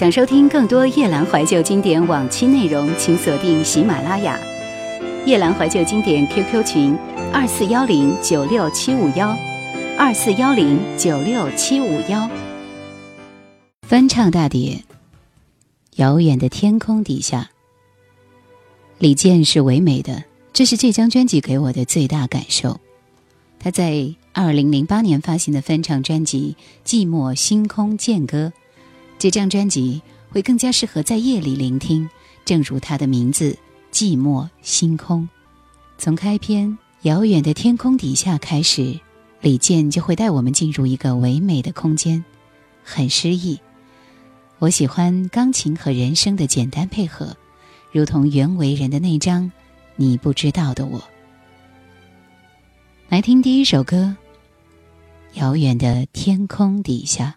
想收听更多夜兰怀旧经典往期内容，请锁定喜马拉雅。夜兰怀旧经典 QQ 群：二四幺零九六七五幺，二四幺零九六七五幺。翻唱大碟，《遥远的天空底下》。李健是唯美的，这是这张专辑给我的最大感受。他在二零零八年发行的翻唱专辑《寂寞星空剑歌》。这张专辑会更加适合在夜里聆听，正如它的名字《寂寞星空》。从开篇《遥远的天空底下》开始，李健就会带我们进入一个唯美的空间，很诗意。我喜欢钢琴和人声的简单配合，如同袁惟仁的那张你不知道的我。来听第一首歌，《遥远的天空底下》。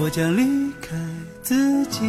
我将离开自己，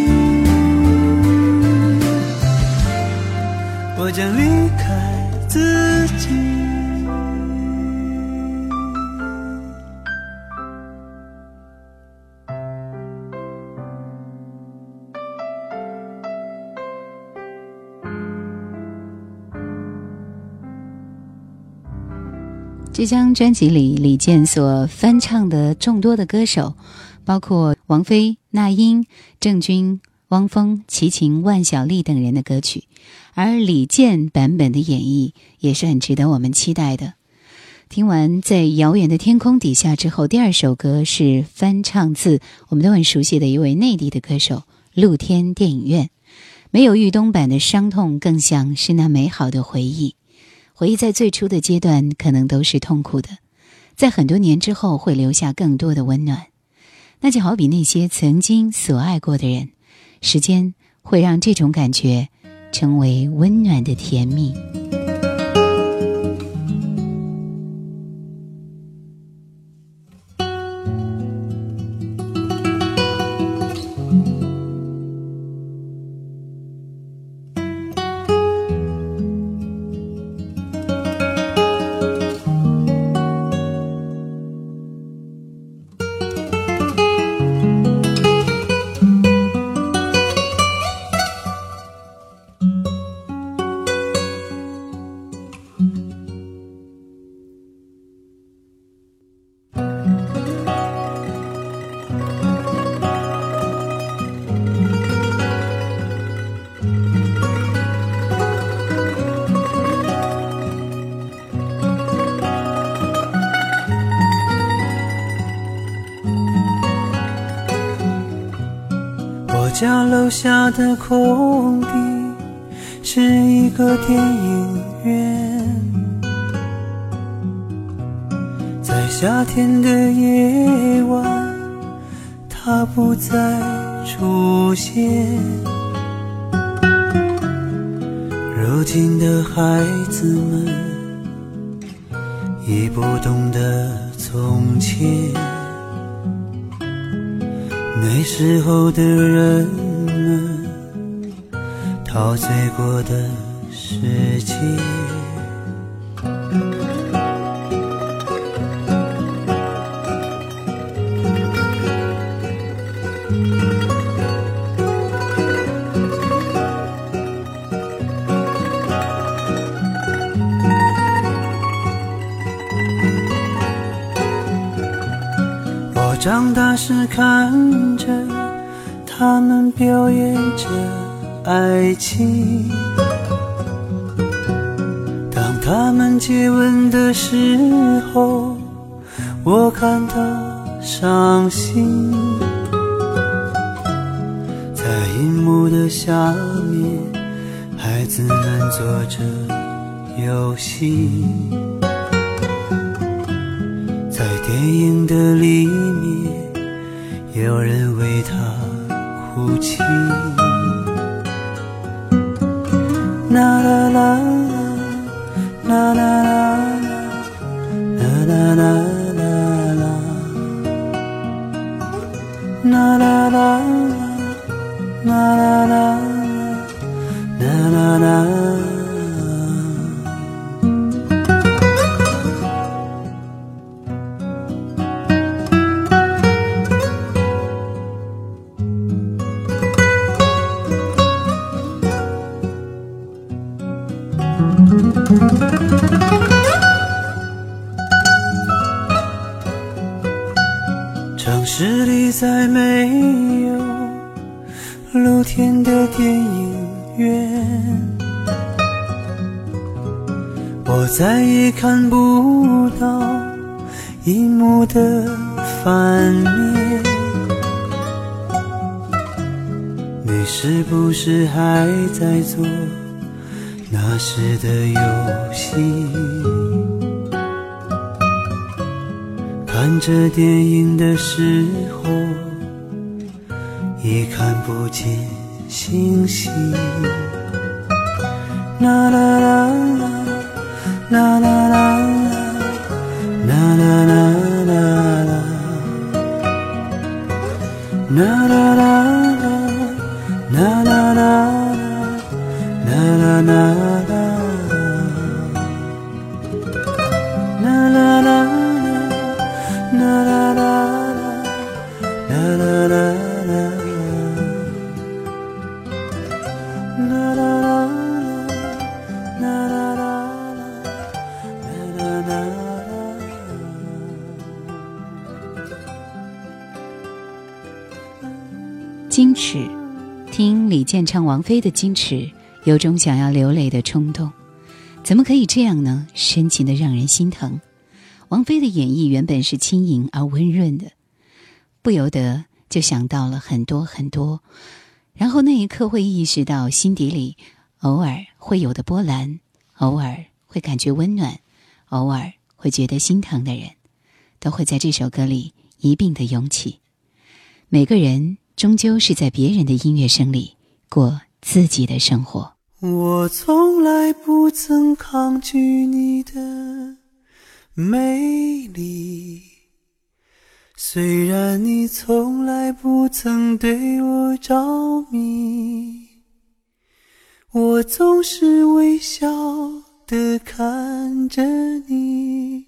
将离开自己。这张专辑里，李健所翻唱的众多的歌手，包括王菲、那英、郑钧、汪峰、齐秦、万晓利等人的歌曲。而李健版本的演绎也是很值得我们期待的。听完在遥远的天空底下之后，第二首歌是翻唱自我们都很熟悉的一位内地的歌手露天电影院。没有豫东版的伤痛，更像是那美好的回忆。回忆在最初的阶段可能都是痛苦的，在很多年之后会留下更多的温暖。那就好比那些曾经所爱过的人，时间会让这种感觉。成为温暖的甜蜜。家楼下的空地是一个电影院，在夏天的夜晚，它不再出现。如今的孩子们已不懂得从前。那时候的人们，陶醉过的世界。情，时的游戏，看着电影的时候，已看不见星星。啦啦啦，听李健唱王菲的《矜持》。有种想要流泪的冲动，怎么可以这样呢？深情的让人心疼。王菲的演绎原本是轻盈而温润的，不由得就想到了很多很多，然后那一刻会意识到心底里偶尔会有的波澜，偶尔会感觉温暖，偶尔会觉得心疼的人，都会在这首歌里一并的涌起。每个人终究是在别人的音乐声里过。自己的生活。我从来不曾抗拒你的美丽，虽然你从来不曾对我着迷，我总是微笑的看着你，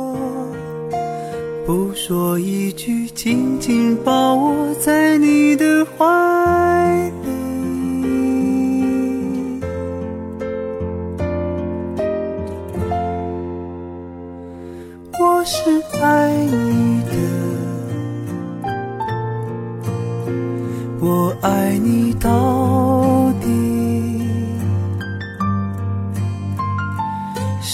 不说一句，紧紧抱我在你的怀里。我是爱你的，我爱你到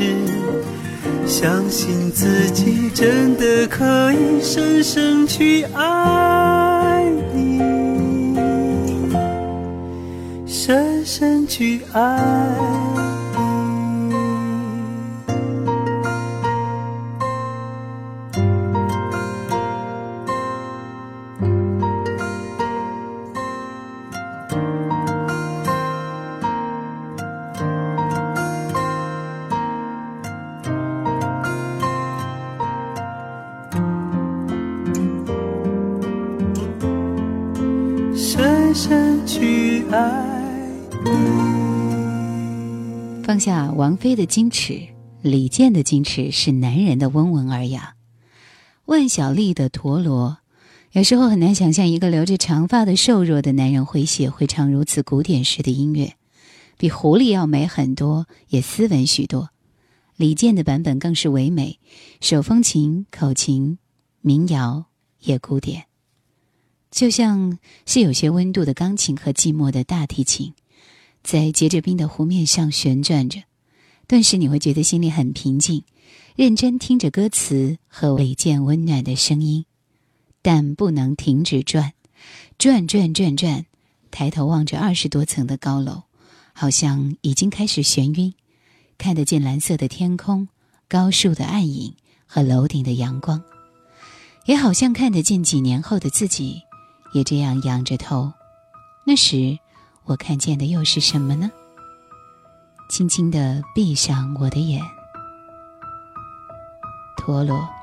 是，相信自己真的可以深深去爱你，深深去爱。王菲的矜持，李健的矜持是男人的温文尔雅。万晓利的陀螺，有时候很难想象一个留着长发的瘦弱的男人会写会唱如此古典式的音乐，比狐狸要美很多，也斯文许多。李健的版本更是唯美，手风琴、口琴、民谣也古典，就像是有些温度的钢琴和寂寞的大提琴。在结着冰的湖面上旋转着，顿时你会觉得心里很平静，认真听着歌词和李健温暖的声音，但不能停止转，转转转转，抬头望着二十多层的高楼，好像已经开始眩晕，看得见蓝色的天空、高树的暗影和楼顶的阳光，也好像看得见几年后的自己，也这样仰着头，那时。我看见的又是什么呢？轻轻地闭上我的眼，陀螺。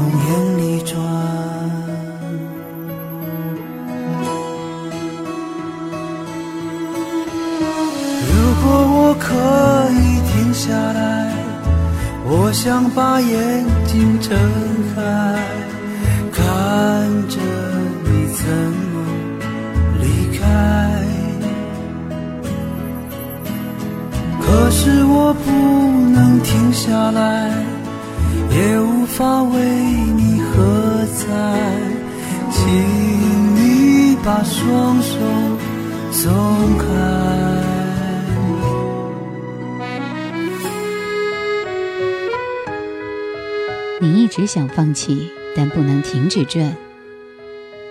容颜里转。如果我可以停下来，我想把眼睛睁开，看着你怎么离开。可是我不能停下来，也无法为你喝彩，请你把双手松开。你一直想放弃，但不能停止转。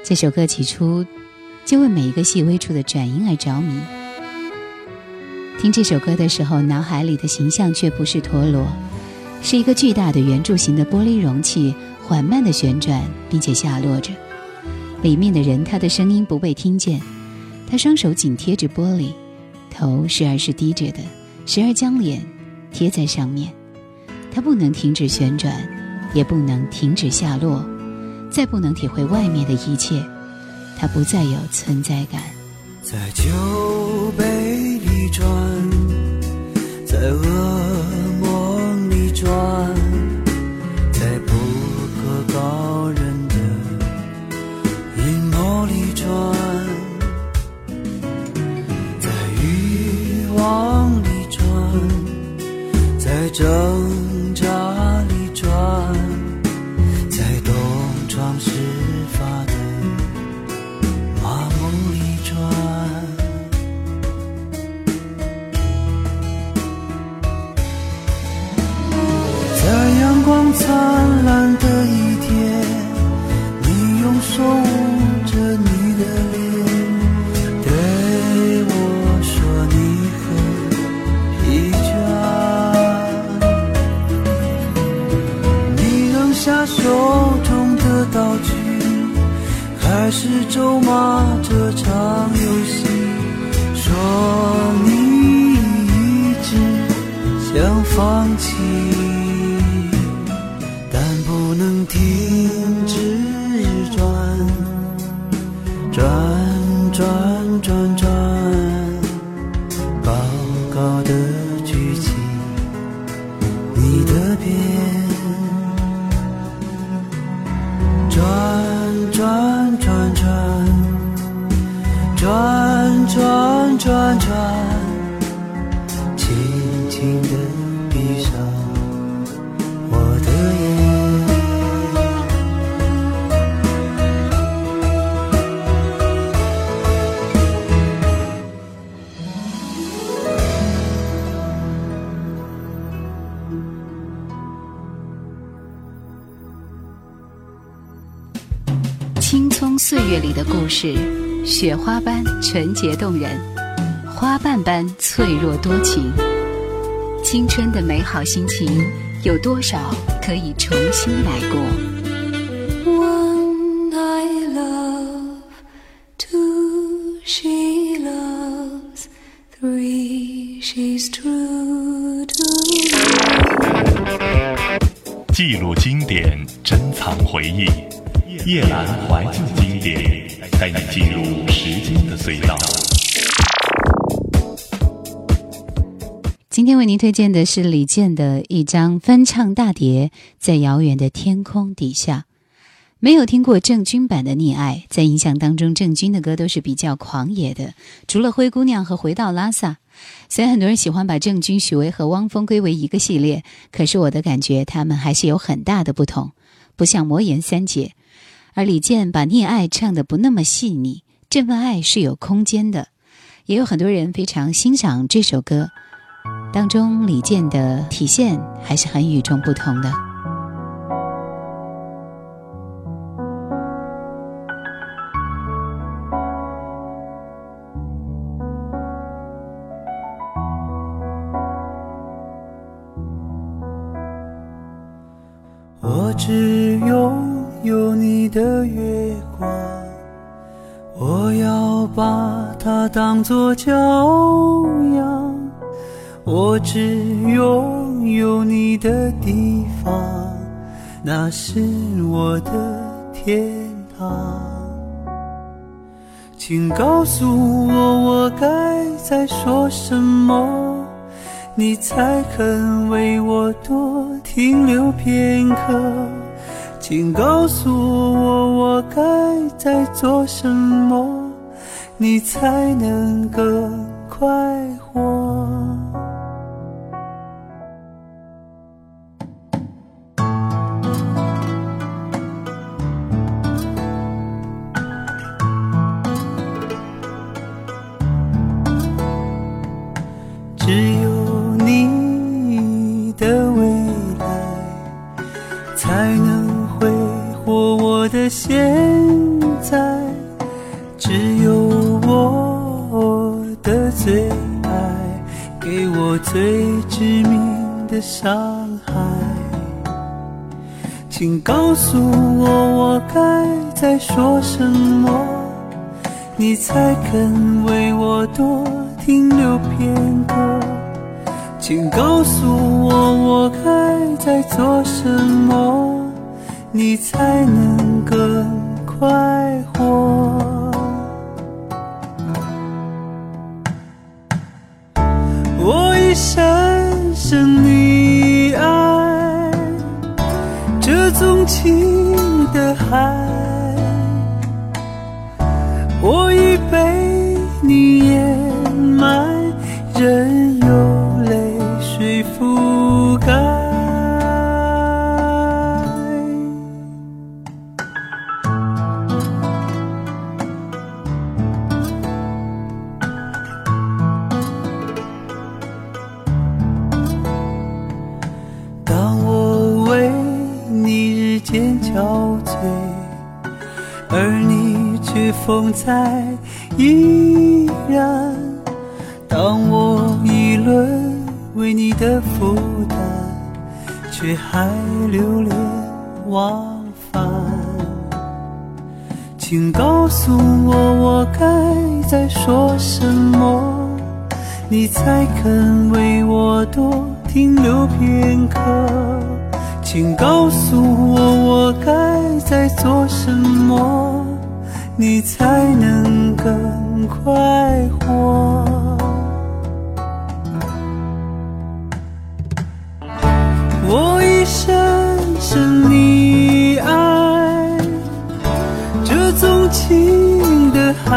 这首歌起初就为每一个细微处的转音而着迷。听这首歌的时候，脑海里的形象却不是陀螺，是一个巨大的圆柱形的玻璃容器，缓慢的旋转，并且下落着。里面的人，他的声音不被听见。他双手紧贴着玻璃，头时而是低着的，时而将脸贴在上面。他不能停止旋转。也不能停止下落，再不能体会外面的一切，他不再有存在感。在酒杯里转，在额着里的故事，雪花般纯洁动人，花瓣般脆弱多情。青春的美好心情，有多少可以重新来过？记录经典，珍藏回忆。夜阑怀旧经典，带你进入时间的隧道。今天为您推荐的是李健的一张翻唱大碟《在遥远的天空底下》。没有听过郑钧版的《溺爱》，在印象当中，郑钧的歌都是比较狂野的，除了《灰姑娘》和《回到拉萨》。虽然很多人喜欢把郑钧、许巍和汪峰归为一个系列，可是我的感觉他们还是有很大的不同，不像魔岩三杰。而李健把《溺爱》唱得不那么细腻，这份爱是有空间的，也有很多人非常欣赏这首歌。当中李健的体现还是很与众不同的。有你的月光，我要把它当作骄阳。我只拥有你的地方，那是我的天堂。请告诉我，我该再说什么，你才肯为我多停留片刻？请告诉我，我该在做什么，你才能更快活？说什么，你才肯为我多停留片刻？请告诉我，我该在做什么，你才能更快活？我已深深溺爱这种情在依然。当我议论为你的负担，却还流连忘返。请告诉我，我该再说什么，你才肯为我多停留片刻？请告诉我，我该再做什么，你才能更快活？我一生深你爱，这纵情的海，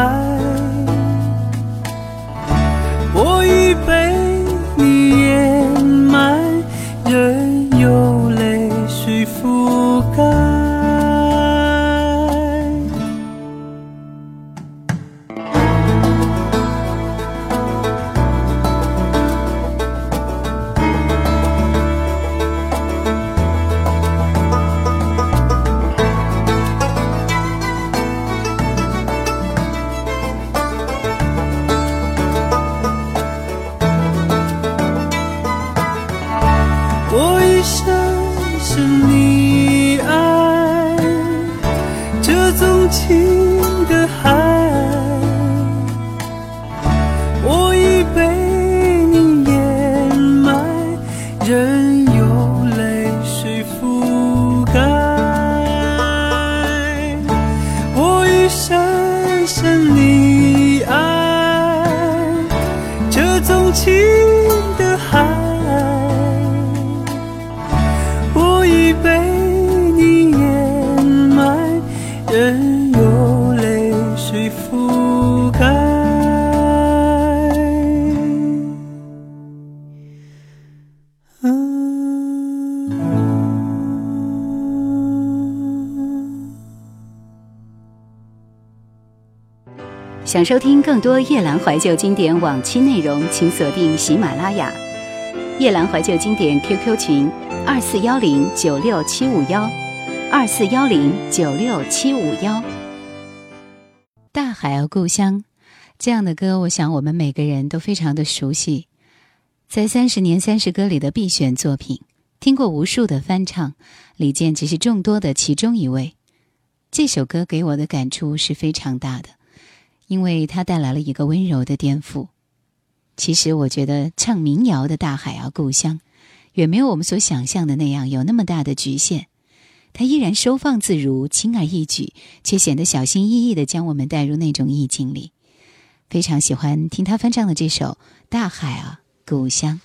想收听更多夜兰怀旧经典往期内容，请锁定喜马拉雅。夜兰怀旧经典 QQ 群：二四幺零九六七五幺，二四幺零九六七五幺。大海啊，故乡，这样的歌，我想我们每个人都非常的熟悉，在三十年三十歌里的必选作品，听过无数的翻唱，李健只是众多的其中一位。这首歌给我的感触是非常大的。因为它带来了一个温柔的颠覆。其实我觉得唱民谣的大海啊，故乡，远没有我们所想象的那样有那么大的局限。它依然收放自如，轻而易举，却显得小心翼翼地将我们带入那种意境里。非常喜欢听他翻唱的这首《大海啊，故乡》。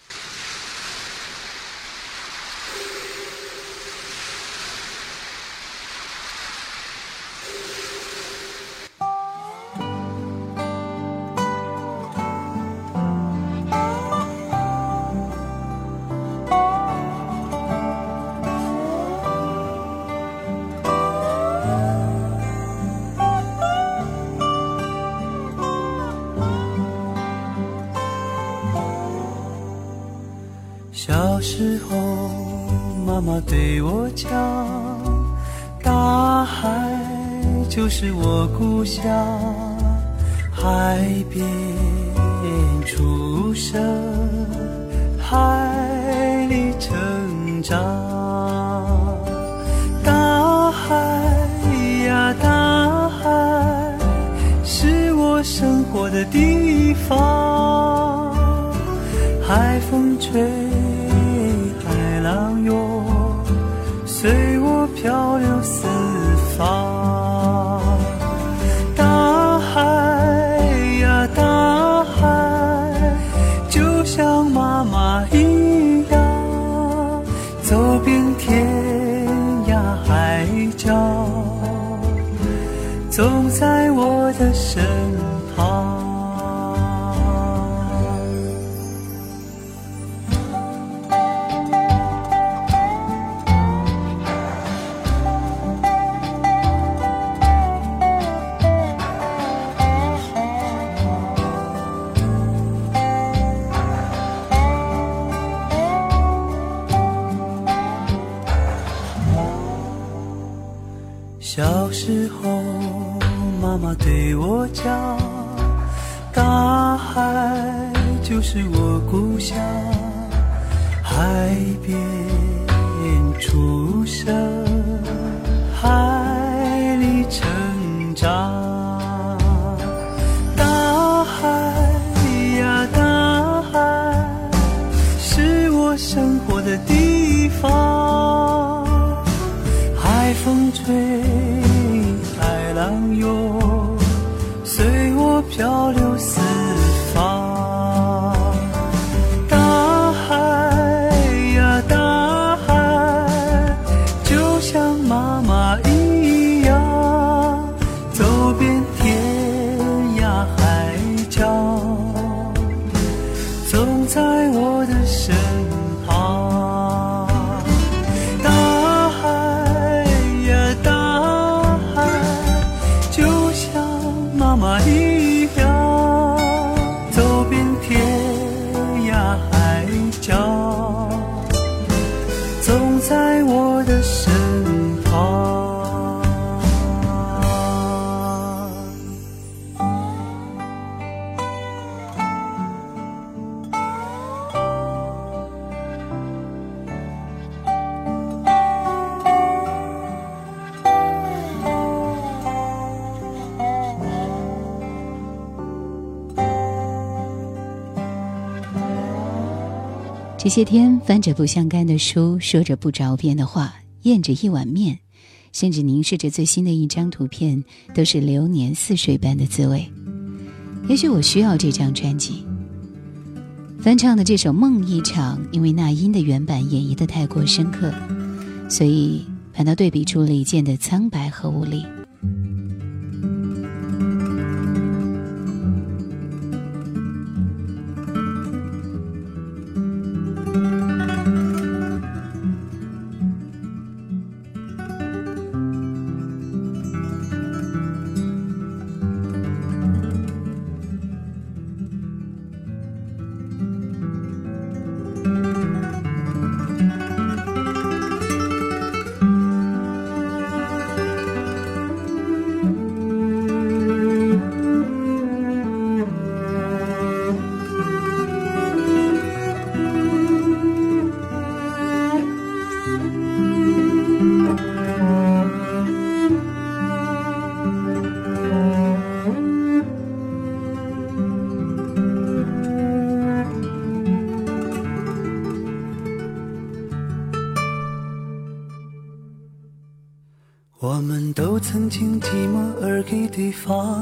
是我故乡，海边出生，海里成长。大海呀，大海，是我生活的地方。海风吹，这些天翻着不相干的书，说着不着边的话，咽着一碗面，甚至凝视着最新的一张图片，都是流年似水般的滋味。也许我需要这张专辑。翻唱的这首《梦一场》，因为那英的原版演绎的太过深刻，所以反倒对比出李健的苍白和无力。我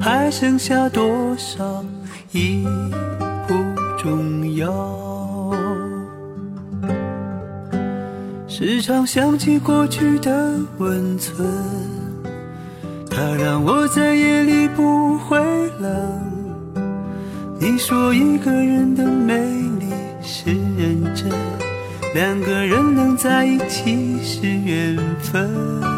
还剩下多少已不重要。时常想起过去的温存，它让我在夜里不会冷。你说一个人的美丽是认真，两个人能在一起是缘分。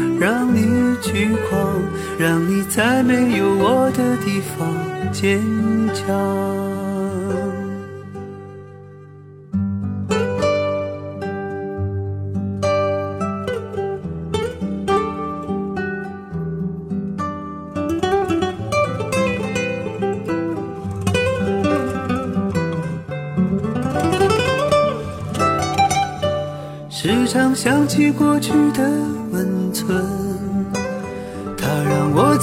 让你去狂，让你在没有我的地方坚强。时常想起过去的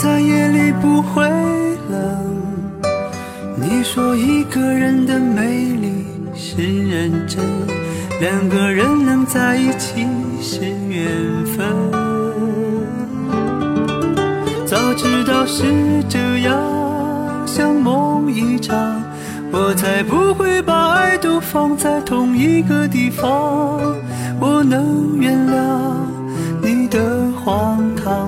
在夜里不会冷。你说一个人的美丽是认真，两个人能在一起是缘分。早知道是这样，像梦一场，我才不会把爱都放。在同一个地方，我能原谅你的荒唐。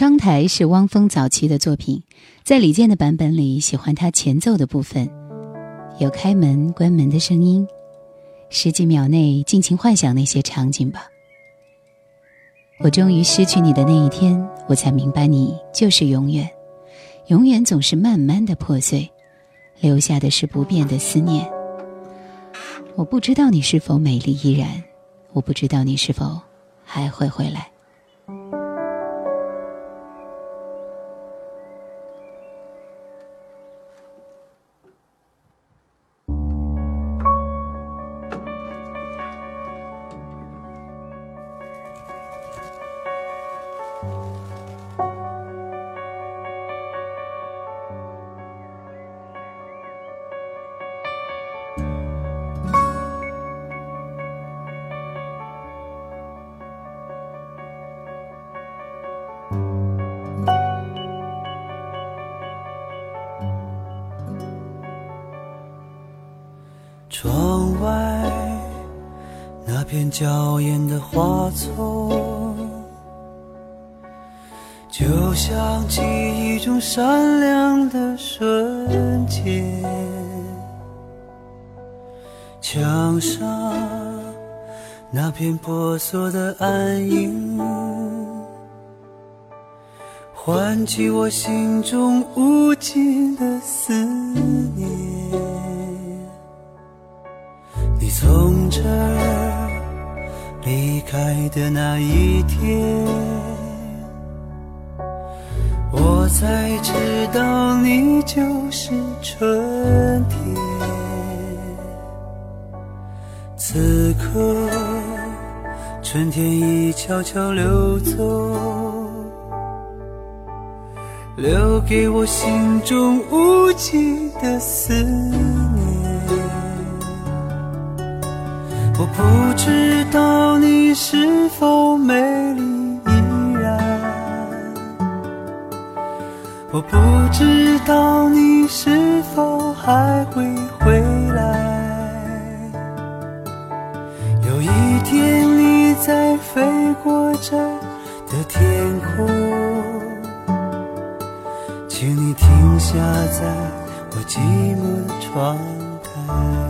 窗台是汪峰早期的作品，在李健的版本里，喜欢他前奏的部分，有开门、关门的声音，十几秒内尽情幻想那些场景吧。我终于失去你的那一天，我才明白你就是永远，永远总是慢慢的破碎，留下的是不变的思念。我不知道你是否美丽依然，我不知道你是否还会回来。花丛，就像记忆中闪亮的瞬间。墙上那片婆娑的暗影，唤起我心中无尽的思念。你从这儿离开的那一天，我才知道你就是春天。此刻，春天已悄悄溜走，留给我心中无尽的思念。我不你是否美丽依然，我不知道你是否还会回来。有一天你在飞过这的天空，请你停下在我寂寞的窗台。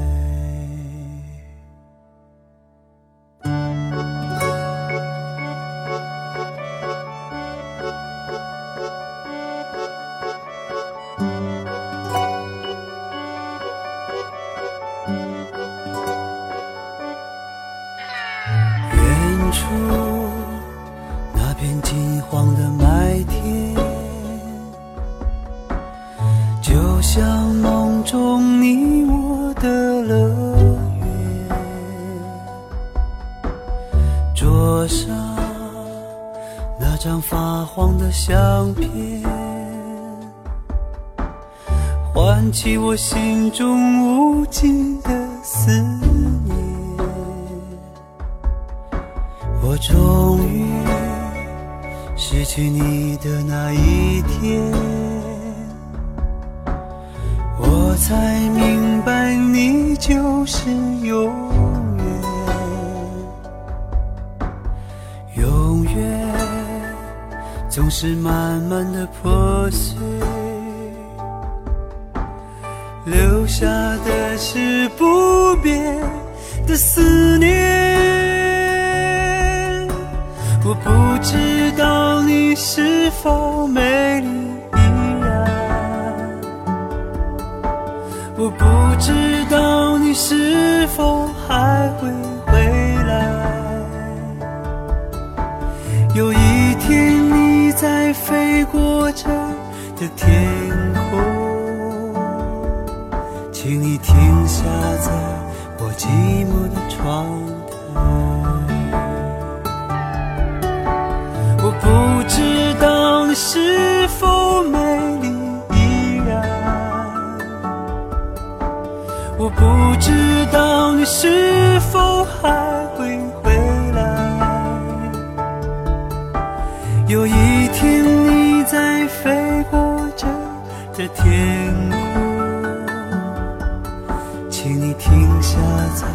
像梦中你我的乐园。桌上那张发黄的相片，唤起我心中无尽的思念。我终于失去你的那一天，才明白你就是永远，永远总是慢慢的破碎，留下的是不变的思念。我不知道你是否的天。天空，请你停下在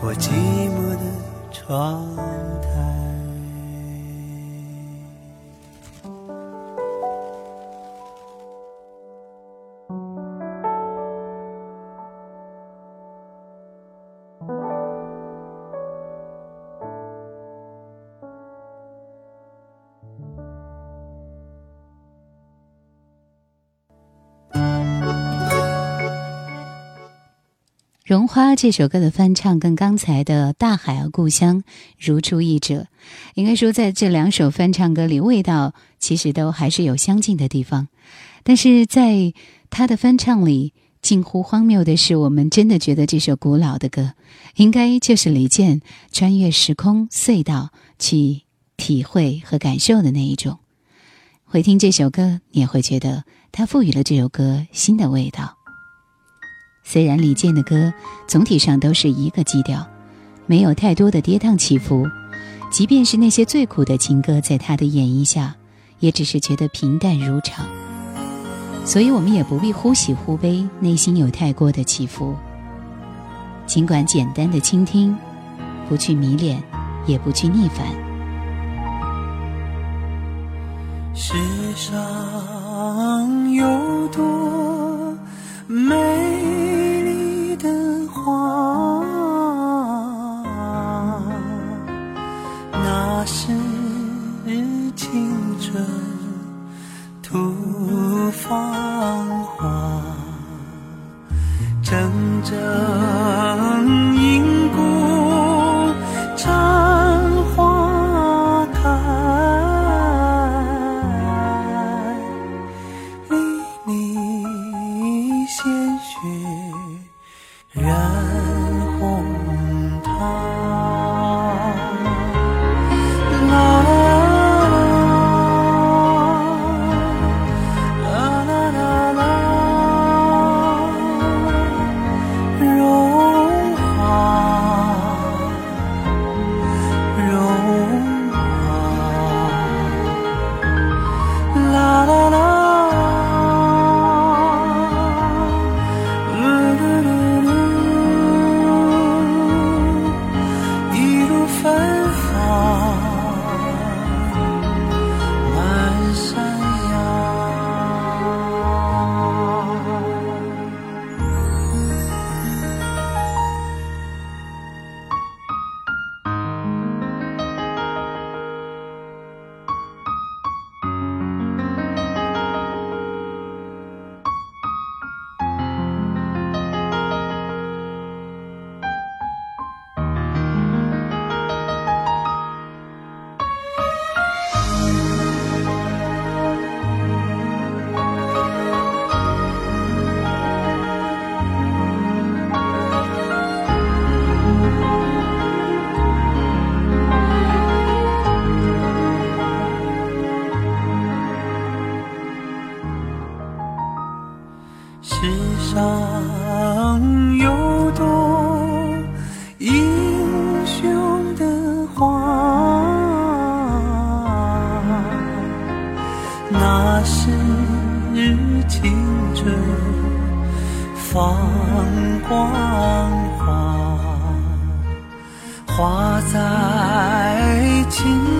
我寂寞的窗台。《绒花》这首歌的翻唱跟刚才的《大海啊故乡》如出一辙，应该说在这两首翻唱歌里，味道其实都还是有相近的地方。但是在他的翻唱里，近乎荒谬的是，我们真的觉得这首古老的歌，应该就是李健穿越时空隧道去体会和感受的那一种。回听这首歌，你也会觉得他赋予了这首歌新的味道。虽然李健的歌总体上都是一个基调，没有太多的跌宕起伏，即便是那些最苦的情歌，在他的演绎下，也只是觉得平淡如常。所以我们也不必忽喜忽悲，内心有太过的起伏。尽管简单的倾听，不去迷恋，也不去逆反。世上有多美，花那是青春吐芳华，铮铮黄光华花在今。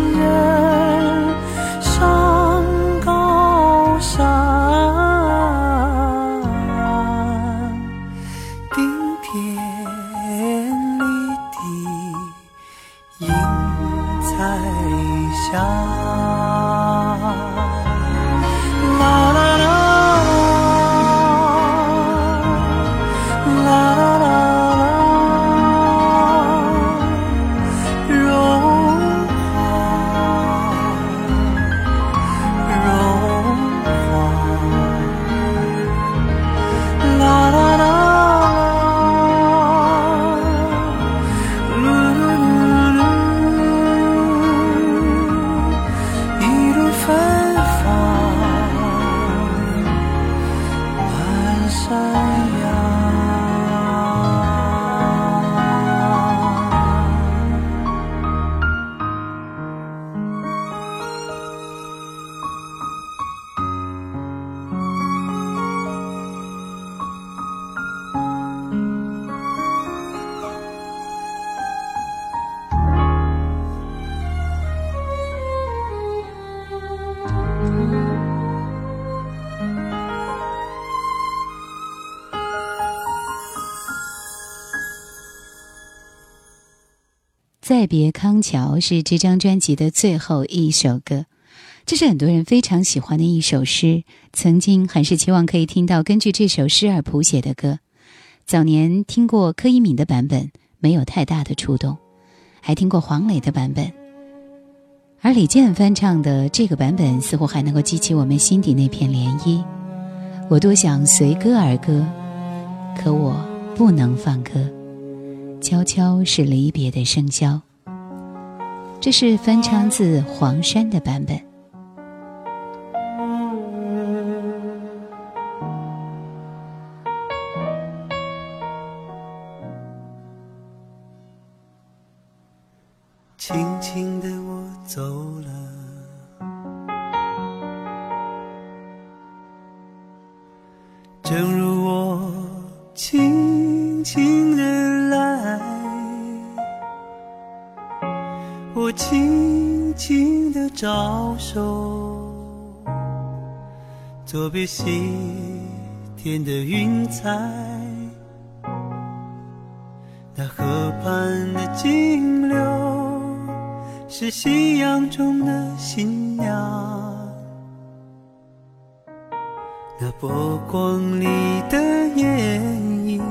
康桥是这张专辑的最后一首歌，这是很多人非常喜欢的一首诗。曾经很是期望可以听到根据这首诗而谱写的歌。早年听过柯以敏的版本，没有太大的触动，还听过黄磊的版本，而李健翻唱的这个版本似乎还能够激起我们心底那片涟漪。我多想随歌而歌，可我不能放歌。悄悄是离别的笙箫。这是翻唱自黄山的版本。轻轻的我走了，正如招手，作别西天的云彩。那河畔的金柳是夕阳中的新娘，那波光里的艳影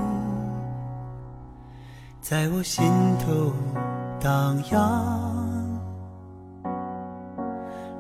在我心头荡漾，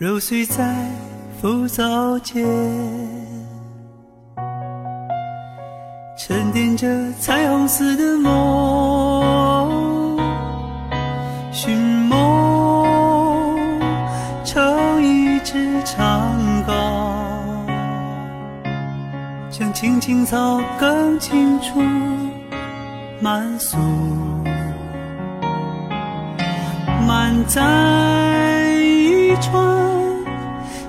揉碎在浮藻间。沉淀着彩虹似的梦，寻梦成一支长篙，将青青草更清楚满诉，满载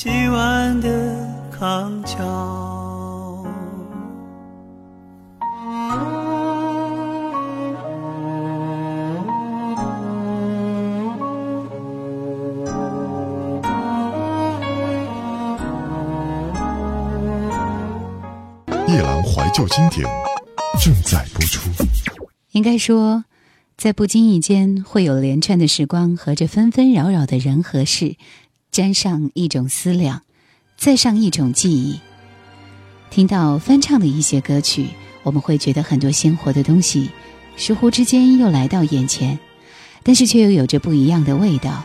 今晚的康桥。夜阑怀旧经典正在播出。应该说，在不经意间，会有连串的时光和这纷纷扰扰的人和事，沾上一种思量，再上一种记忆。听到翻唱的一些歌曲，我们会觉得很多鲜活的东西，倏忽之间又来到眼前，但是却又有着不一样的味道。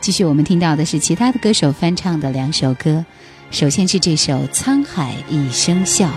继续，我们听到的是其他的歌手翻唱的两首歌，首先是这首《沧海一声笑》。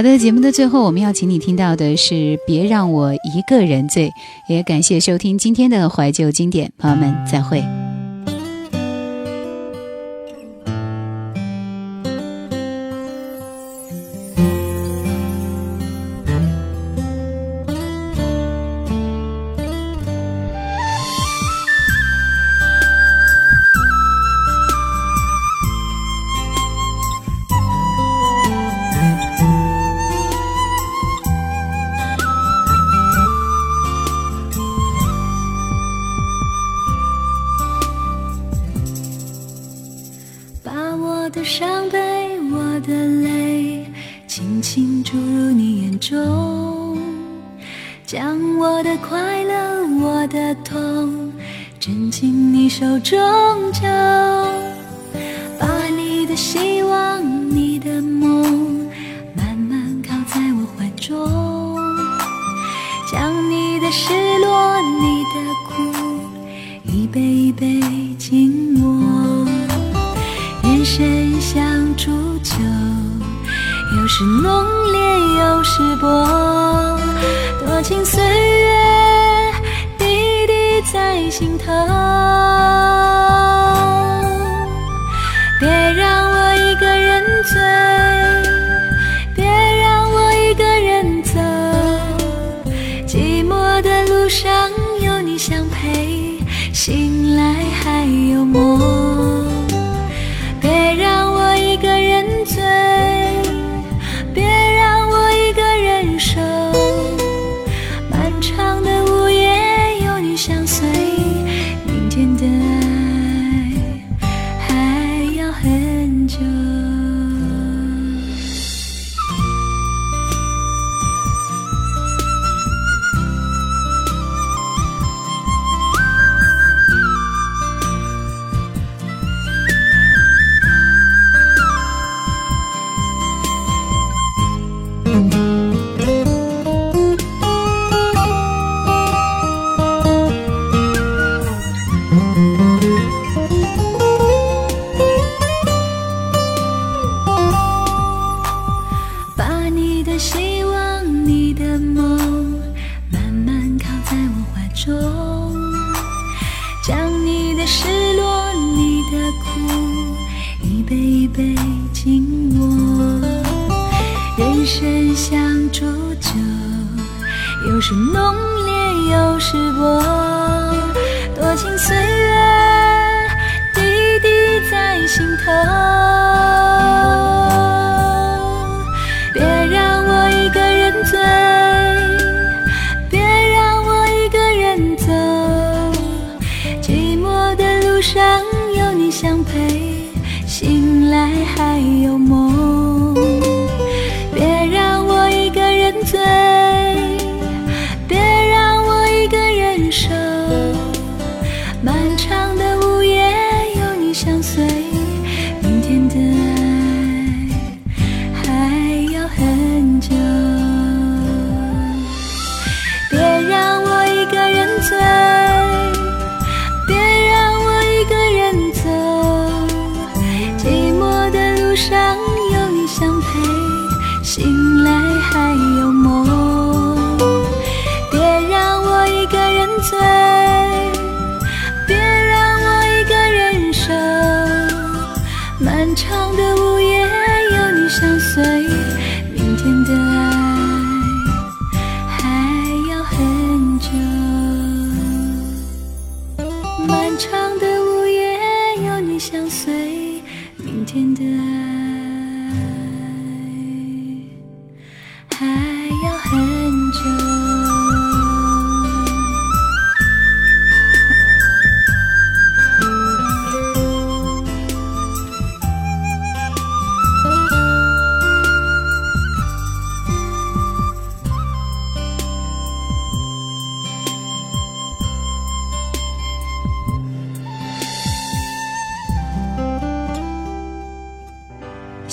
好的，节目的最后，我们要请你听到的是《别让我一个人醉》，也感谢收听今天的怀旧经典，朋友们再会。听岁月滴滴在心头。路上有你相陪，醒来还有梦。